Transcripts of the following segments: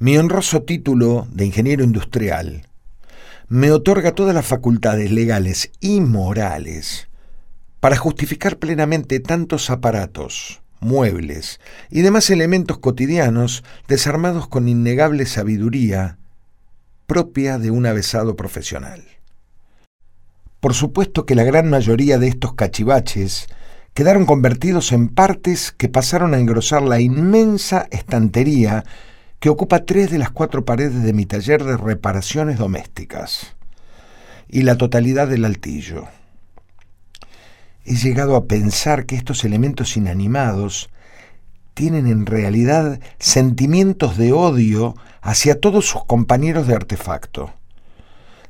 Mi honroso título de ingeniero industrial me otorga todas las facultades legales y morales para justificar plenamente tantos aparatos, muebles y demás elementos cotidianos desarmados con innegable sabiduría propia de un avesado profesional. Por supuesto que la gran mayoría de estos cachivaches quedaron convertidos en partes que pasaron a engrosar la inmensa estantería que ocupa tres de las cuatro paredes de mi taller de reparaciones domésticas y la totalidad del altillo. He llegado a pensar que estos elementos inanimados tienen en realidad sentimientos de odio hacia todos sus compañeros de artefacto,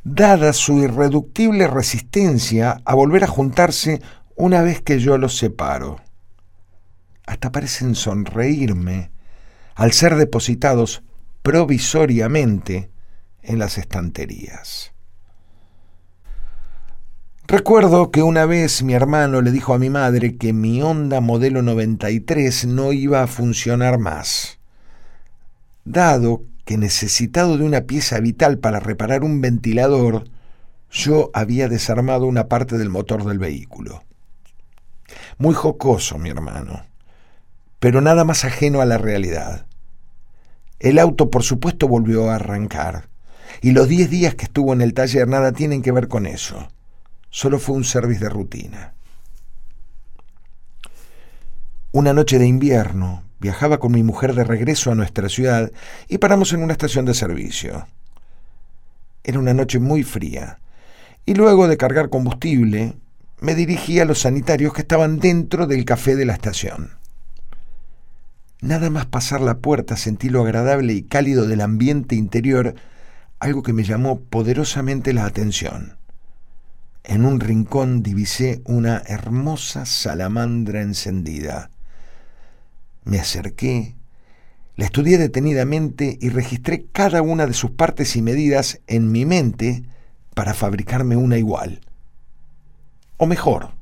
dada su irreductible resistencia a volver a juntarse una vez que yo los separo. Hasta parecen sonreírme al ser depositados provisoriamente en las estanterías. Recuerdo que una vez mi hermano le dijo a mi madre que mi Honda modelo 93 no iba a funcionar más, dado que necesitado de una pieza vital para reparar un ventilador, yo había desarmado una parte del motor del vehículo. Muy jocoso, mi hermano, pero nada más ajeno a la realidad. El auto, por supuesto, volvió a arrancar. Y los diez días que estuvo en el taller nada tienen que ver con eso. Solo fue un servicio de rutina. Una noche de invierno, viajaba con mi mujer de regreso a nuestra ciudad y paramos en una estación de servicio. Era una noche muy fría, y luego de cargar combustible, me dirigí a los sanitarios que estaban dentro del café de la estación. Nada más pasar la puerta sentí lo agradable y cálido del ambiente interior, algo que me llamó poderosamente la atención. En un rincón divisé una hermosa salamandra encendida. Me acerqué, la estudié detenidamente y registré cada una de sus partes y medidas en mi mente para fabricarme una igual. O mejor,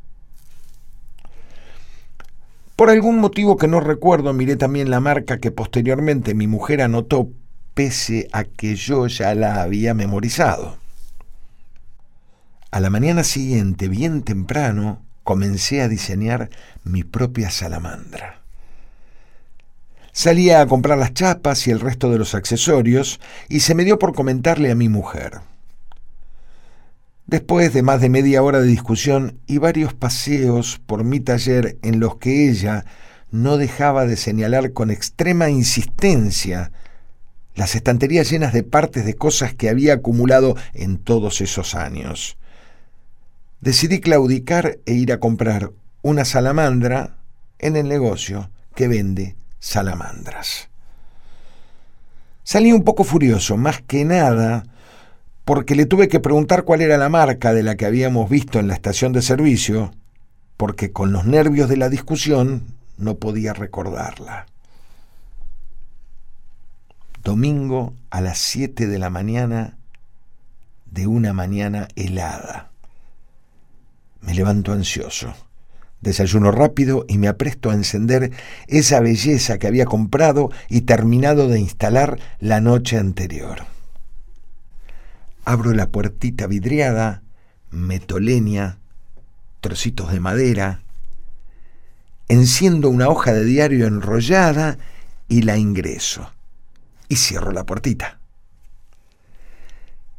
por algún motivo que no recuerdo, miré también la marca que posteriormente mi mujer anotó, pese a que yo ya la había memorizado. A la mañana siguiente, bien temprano, comencé a diseñar mi propia salamandra. Salía a comprar las chapas y el resto de los accesorios y se me dio por comentarle a mi mujer. Después de más de media hora de discusión y varios paseos por mi taller en los que ella no dejaba de señalar con extrema insistencia las estanterías llenas de partes de cosas que había acumulado en todos esos años. Decidí claudicar e ir a comprar una salamandra en el negocio que vende salamandras. Salí un poco furioso, más que nada porque le tuve que preguntar cuál era la marca de la que habíamos visto en la estación de servicio, porque con los nervios de la discusión no podía recordarla. Domingo a las 7 de la mañana de una mañana helada. Me levanto ansioso. Desayuno rápido y me apresto a encender esa belleza que había comprado y terminado de instalar la noche anterior. Abro la puertita vidriada, metoleña, trocitos de madera, enciendo una hoja de diario enrollada y la ingreso. Y cierro la puertita.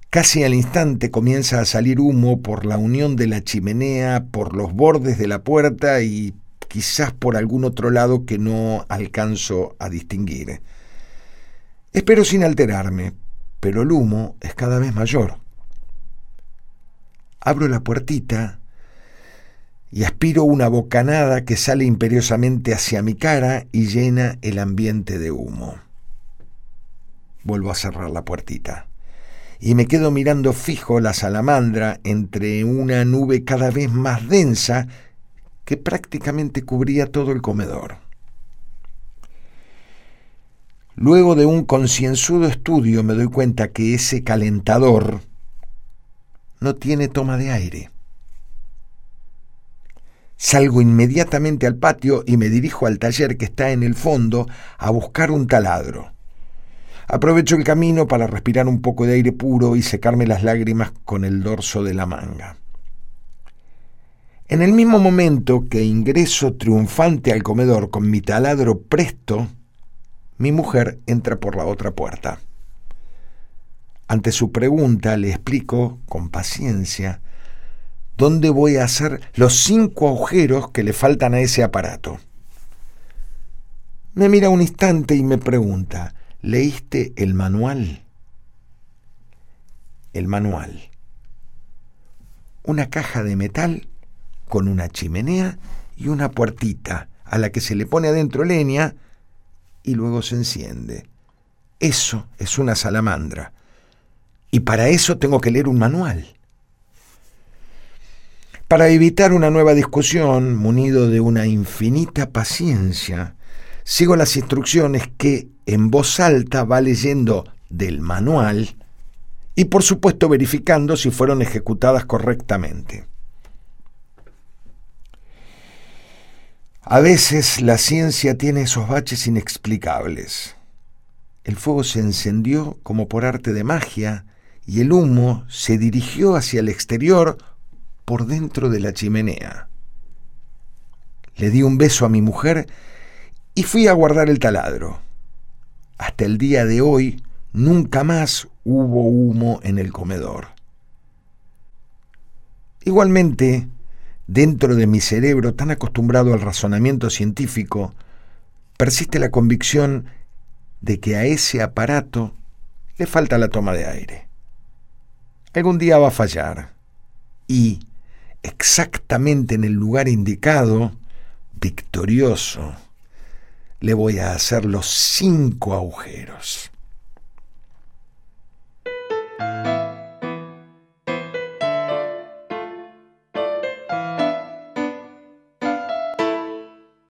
Casi al instante comienza a salir humo por la unión de la chimenea, por los bordes de la puerta y quizás por algún otro lado que no alcanzo a distinguir. Espero sin alterarme, pero el humo es cada vez mayor. Abro la puertita y aspiro una bocanada que sale imperiosamente hacia mi cara y llena el ambiente de humo. Vuelvo a cerrar la puertita y me quedo mirando fijo la salamandra entre una nube cada vez más densa que prácticamente cubría todo el comedor. Luego de un concienzudo estudio me doy cuenta que ese calentador no tiene toma de aire. Salgo inmediatamente al patio y me dirijo al taller que está en el fondo a buscar un taladro. Aprovecho el camino para respirar un poco de aire puro y secarme las lágrimas con el dorso de la manga. En el mismo momento que ingreso triunfante al comedor con mi taladro presto, mi mujer entra por la otra puerta. Ante su pregunta le explico con paciencia dónde voy a hacer los cinco agujeros que le faltan a ese aparato. Me mira un instante y me pregunta, ¿leíste el manual? El manual. Una caja de metal con una chimenea y una puertita a la que se le pone adentro leña y luego se enciende. Eso es una salamandra. Y para eso tengo que leer un manual. Para evitar una nueva discusión, munido de una infinita paciencia, sigo las instrucciones que en voz alta va leyendo del manual y por supuesto verificando si fueron ejecutadas correctamente. A veces la ciencia tiene esos baches inexplicables. El fuego se encendió como por arte de magia y el humo se dirigió hacia el exterior por dentro de la chimenea. Le di un beso a mi mujer y fui a guardar el taladro. Hasta el día de hoy nunca más hubo humo en el comedor. Igualmente, dentro de mi cerebro tan acostumbrado al razonamiento científico, persiste la convicción de que a ese aparato le falta la toma de aire. Algún día va a fallar y, exactamente en el lugar indicado, victorioso, le voy a hacer los cinco agujeros.